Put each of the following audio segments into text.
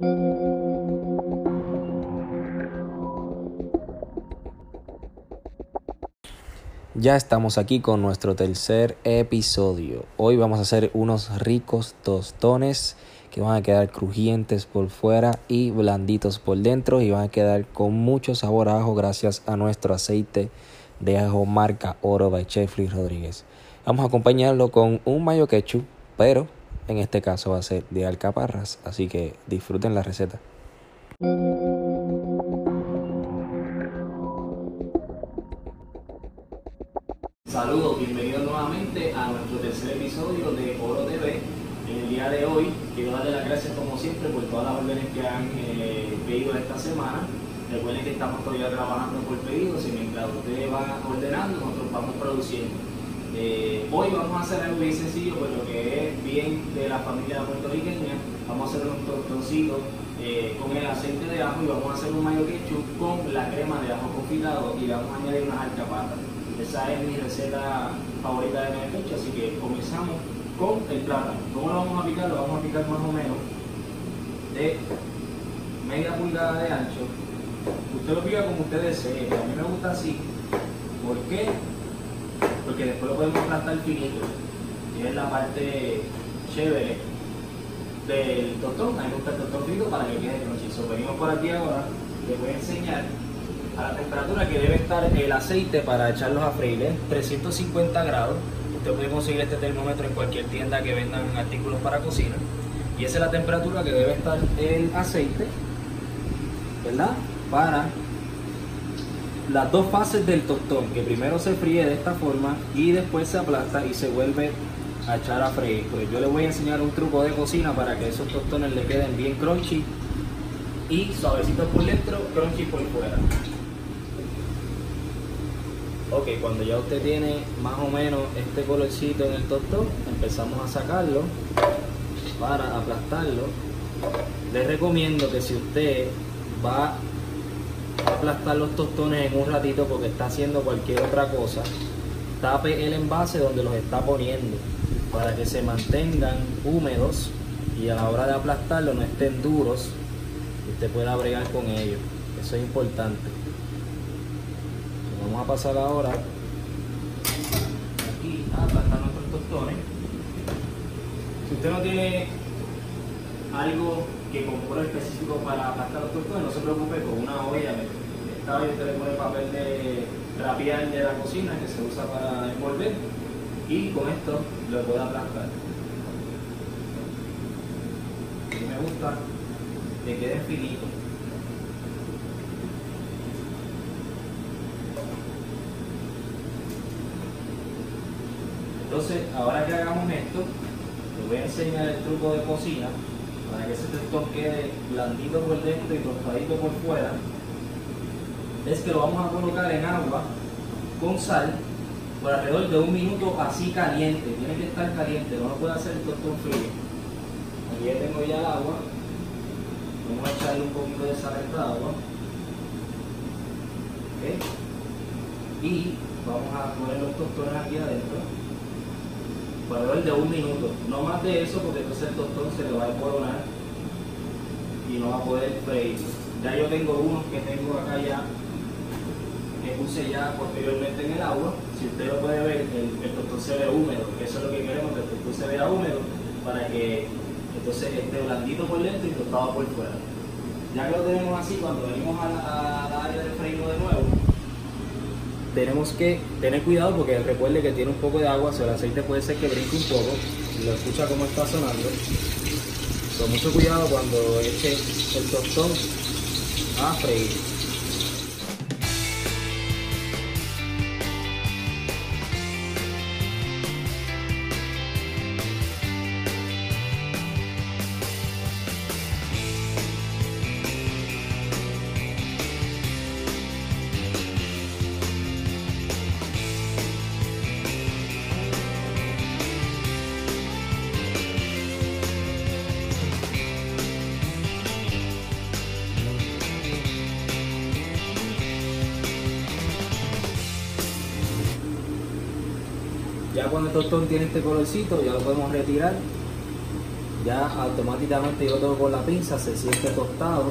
Ya estamos aquí con nuestro tercer episodio. Hoy vamos a hacer unos ricos tostones que van a quedar crujientes por fuera y blanditos por dentro y van a quedar con mucho sabor a ajo gracias a nuestro aceite de ajo marca Oro by Chefly Rodríguez. Vamos a acompañarlo con un mayo ketchup, pero en este caso va a ser de alcaparras, así que disfruten la receta. Saludos, bienvenidos nuevamente a nuestro tercer episodio de Oro TV. En el día de hoy quiero darle las gracias como siempre por todas las órdenes que han eh, pedido esta semana. Recuerden que estamos todavía trabajando por pedidos y mientras ustedes van ordenando, nosotros vamos produciendo. Hoy vamos a hacer algo bien sencillo, pues lo que es bien de la familia puertorriqueña. Vamos a hacer un tostoncito eh, con el aceite de ajo y vamos a hacer un mayo ketchup con la crema de ajo confitado y vamos a añadir unas alcaparras. Esa es mi receta favorita de Menecucho, así que comenzamos con el plátano. ¿Cómo lo vamos a picar? Lo vamos a picar más o menos de media pulgada de ancho. Usted lo pica como usted desee, a mí me gusta así. ¿Por qué? Porque después lo podemos aplastar finito. Y es la parte chévere del tostón. A mí me gusta el tostón frito para que quede crunchy. venimos por aquí ahora, les voy a enseñar a la temperatura que debe estar el aceite para echarlos a freír, en 350 grados. Usted puede conseguir este termómetro en cualquier tienda que vendan artículos para cocina. Y esa es la temperatura que debe estar el aceite, ¿verdad? Para las dos fases del tostón, que primero se fríe de esta forma y después se aplasta y se vuelve a echar a freír. Pues yo les voy a enseñar un truco de cocina para que esos tostones le queden bien crunchy y suavecitos por dentro, crunchy por fuera. Ok, cuando ya usted tiene más o menos este colorcito en el tostón, empezamos a sacarlo para aplastarlo. Les recomiendo que si usted va aplastar los tostones en un ratito porque está haciendo cualquier otra cosa, tape el envase donde los está poniendo para que se mantengan húmedos y a la hora de aplastarlo no estén duros y usted pueda bregar con ellos. Eso es importante vamos a pasar ahora aquí a aplastar nuestros tostones. Si usted no tiene algo que compre específico para aplastar los tostones, no se preocupe con una olla. Esta olla usted le pone papel de rapiar de la cocina que se usa para envolver y con esto lo puede aplastar. Me gusta que quede finito. Entonces, ahora que hagamos esto, les voy a enseñar el truco de cocina para que ese tostón quede blandito por dentro y tostadito por fuera. Es que lo vamos a colocar en agua con sal por alrededor de un minuto así caliente. Tiene que estar caliente, no lo puede hacer el tostón frío. Aquí ya tengo ya el agua. Vamos a echarle un poquito de sal a esta agua. Y vamos a poner los tostones aquí adentro alrededor de un minuto, no más de eso porque entonces el tostón se le va a coronar y no va a poder freír. Ya yo tengo unos que tengo acá ya, que puse ya posteriormente en el agua. Si usted lo puede ver, el, tostón se ve húmedo, eso es lo que queremos, que el tostón se vea húmedo para que entonces esté blandito por dentro y tostado por fuera. Ya que lo tenemos así, cuando venimos a la, área del freído de nuevo, tenemos que tener cuidado porque recuerde que tiene un poco de agua, o el aceite puede ser que brinque un poco, lo escucha como está sonando. Con mucho cuidado cuando eche el tostón a freír. Ya cuando el tostón tiene este colorcito, ya lo podemos retirar ya automáticamente yo tengo con la pinza, se siente tostado.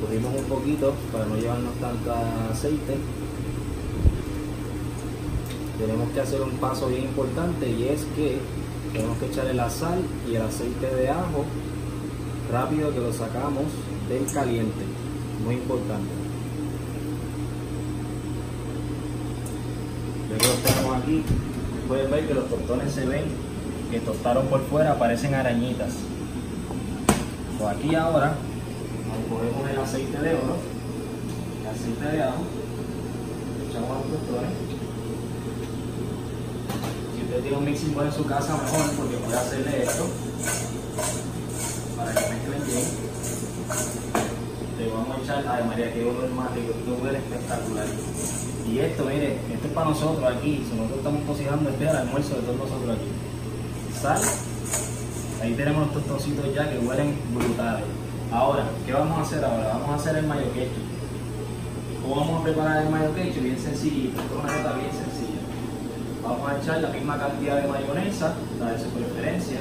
Cogimos un poquito para no llevarnos tanto aceite. Tenemos que hacer un paso bien importante y es que tenemos que echarle la sal y el aceite de ajo rápido que lo sacamos del caliente. Muy importante. Luego lo tenemos aquí pueden ver que los tostones se ven que tostaron por fuera, parecen arañitas. Pues aquí ahora cogemos el aceite de oro, el aceite de ajo, echamos los tostones. Si usted tiene un mixing bowl en su casa, mejor porque puede hacerle esto ay María, que olor más rico, que huele espectacular. Y esto, mire, esto es para nosotros aquí. Si nosotros estamos cocinando, este es el almuerzo de todos nosotros aquí. Sal. Ahí tenemos los tostoncitos ya que huelen brutales. Ahora, ¿qué vamos a hacer ahora? Vamos a hacer el mayo ketchup. ¿Cómo vamos a preparar el mayo ketchup? Bien sencillito, es una receta bien sencilla. Vamos a echar la misma cantidad de mayonesa, la de su preferencia.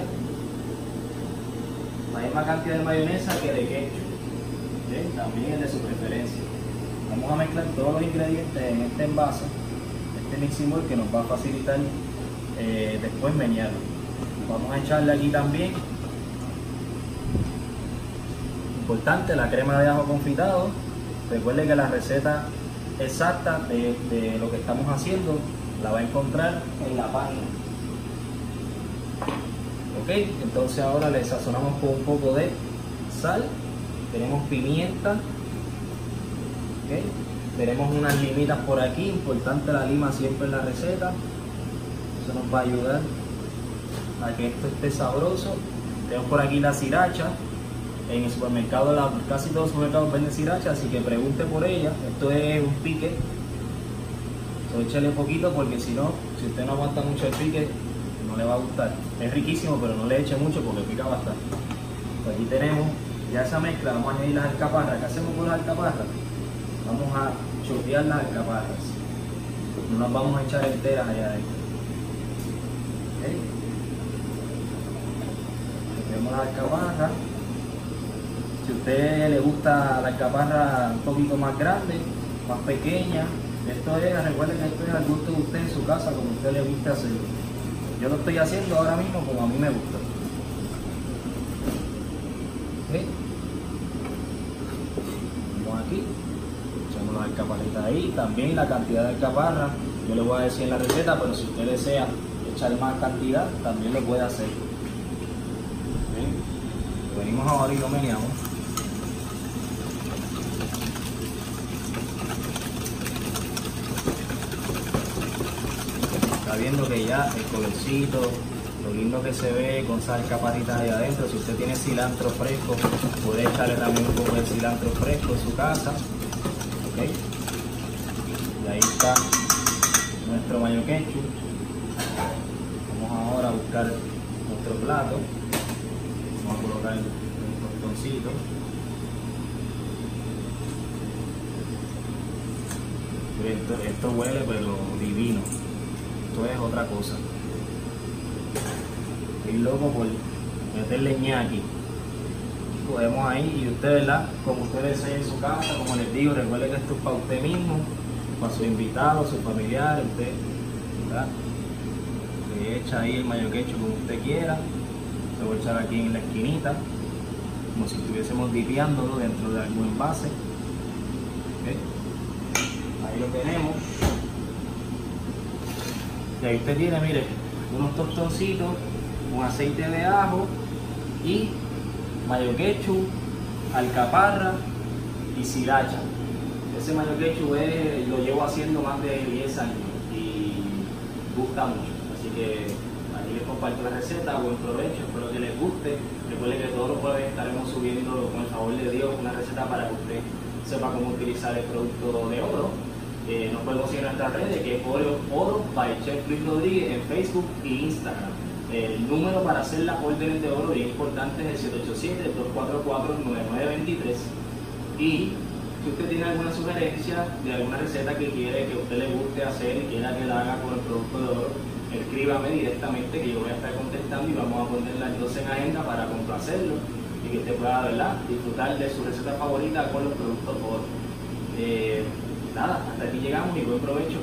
La misma cantidad de mayonesa que de ketchup. También es de su preferencia. Vamos a mezclar todos los ingredientes en este envase, este mixing bowl que nos va a facilitar eh, después menearlo. Vamos a echarle aquí también, importante, la crema de ajo confitado. Recuerde que la receta exacta de, de lo que estamos haciendo la va a encontrar en la página. Ok, entonces ahora le sazonamos con un poco de sal, tenemos pimienta, tenemos unas limitas por aquí, importante la lima siempre en la receta. Eso nos va a ayudar a que esto esté sabroso. Tenemos por aquí la sriracha. En el supermercado, casi todos los supermercados venden sriracha, así que pregunte por ella. Esto es un pique. Entonces échale poquito porque si no, si usted no aguanta mucho el pique, no le va a gustar. Es riquísimo, pero no le eche mucho porque pica bastante. Pues aquí tenemos ya esa mezcla, vamos a añadir las alcaparras. ¿Qué hacemos con las alcaparras? vamos a chotear las alcaparras. No las vamos a echar enteras allá adentro. ¿Okay? Choteamos las alcaparras. Si a usted le gusta la alcaparra un poquito más grande, más pequeña, esto es, recuerden que esto es al gusto de usted en su casa, como a usted le guste hacerlo. Yo lo estoy haciendo ahora mismo como a mí me gusta. Vamos aquí. Las alcaparritas ahí, también la cantidad de alcaparra, yo le voy a decir en la receta, pero si usted desea echar más cantidad, también lo puede hacer. Venimos ahora y lo meneamos. Está viendo que ya el colorcito, lo lindo que se ve con esas alcaparritas ahí adentro. Si usted tiene cilantro fresco, puede echarle también un poco de cilantro fresco en su casa. Y ahí está nuestro mayo ketchup. Vamos ahora a buscar nuestro plato. Vamos a colocar el tostoncito. Esto huele pero divino. Esto es otra cosa. Estoy loco por meterle ñaki podemos ahí y usted, ¿verdad? Como usted desee en su casa, como les digo, recuerde que esto es para usted mismo, para su invitado, su familiar, usted, ¿verdad? Le echa ahí el mayo quecho como usted quiera, se va a echar aquí en la esquinita, como si estuviésemos dipiándolo dentro de algún envase. Ahí lo tenemos. Y ahí usted tiene, mire, unos tostoncitos, un aceite de ajo y mayo ketchup, alcaparra y sriracha. Ese mayo ketchup lo llevo haciendo más de 10 años y gusta mucho. Así que aquí les comparto la receta, buen provecho, espero que les guste. Recuerden que todos los jueves estaremos subiendo con el favor de Dios una receta para que usted sepa cómo utilizar el producto de oro. Eh, nos podemos seguir en nuestras redes que es Oro, oro by Chef Luis Rodríguez en Facebook e Instagram. El número para hacer las órdenes de oro bien importante es el 787-244-9923. Y si usted tiene alguna sugerencia de alguna receta que quiere que usted le guste hacer y quiera que la haga con el producto de oro, escríbame directamente que yo voy a estar contestando y vamos a ponerla entonces en agenda para complacerlo y que usted pueda ¿verdad? disfrutar de su receta favorita con los productos Oro. Eh, nada, hasta aquí llegamos y buen provecho.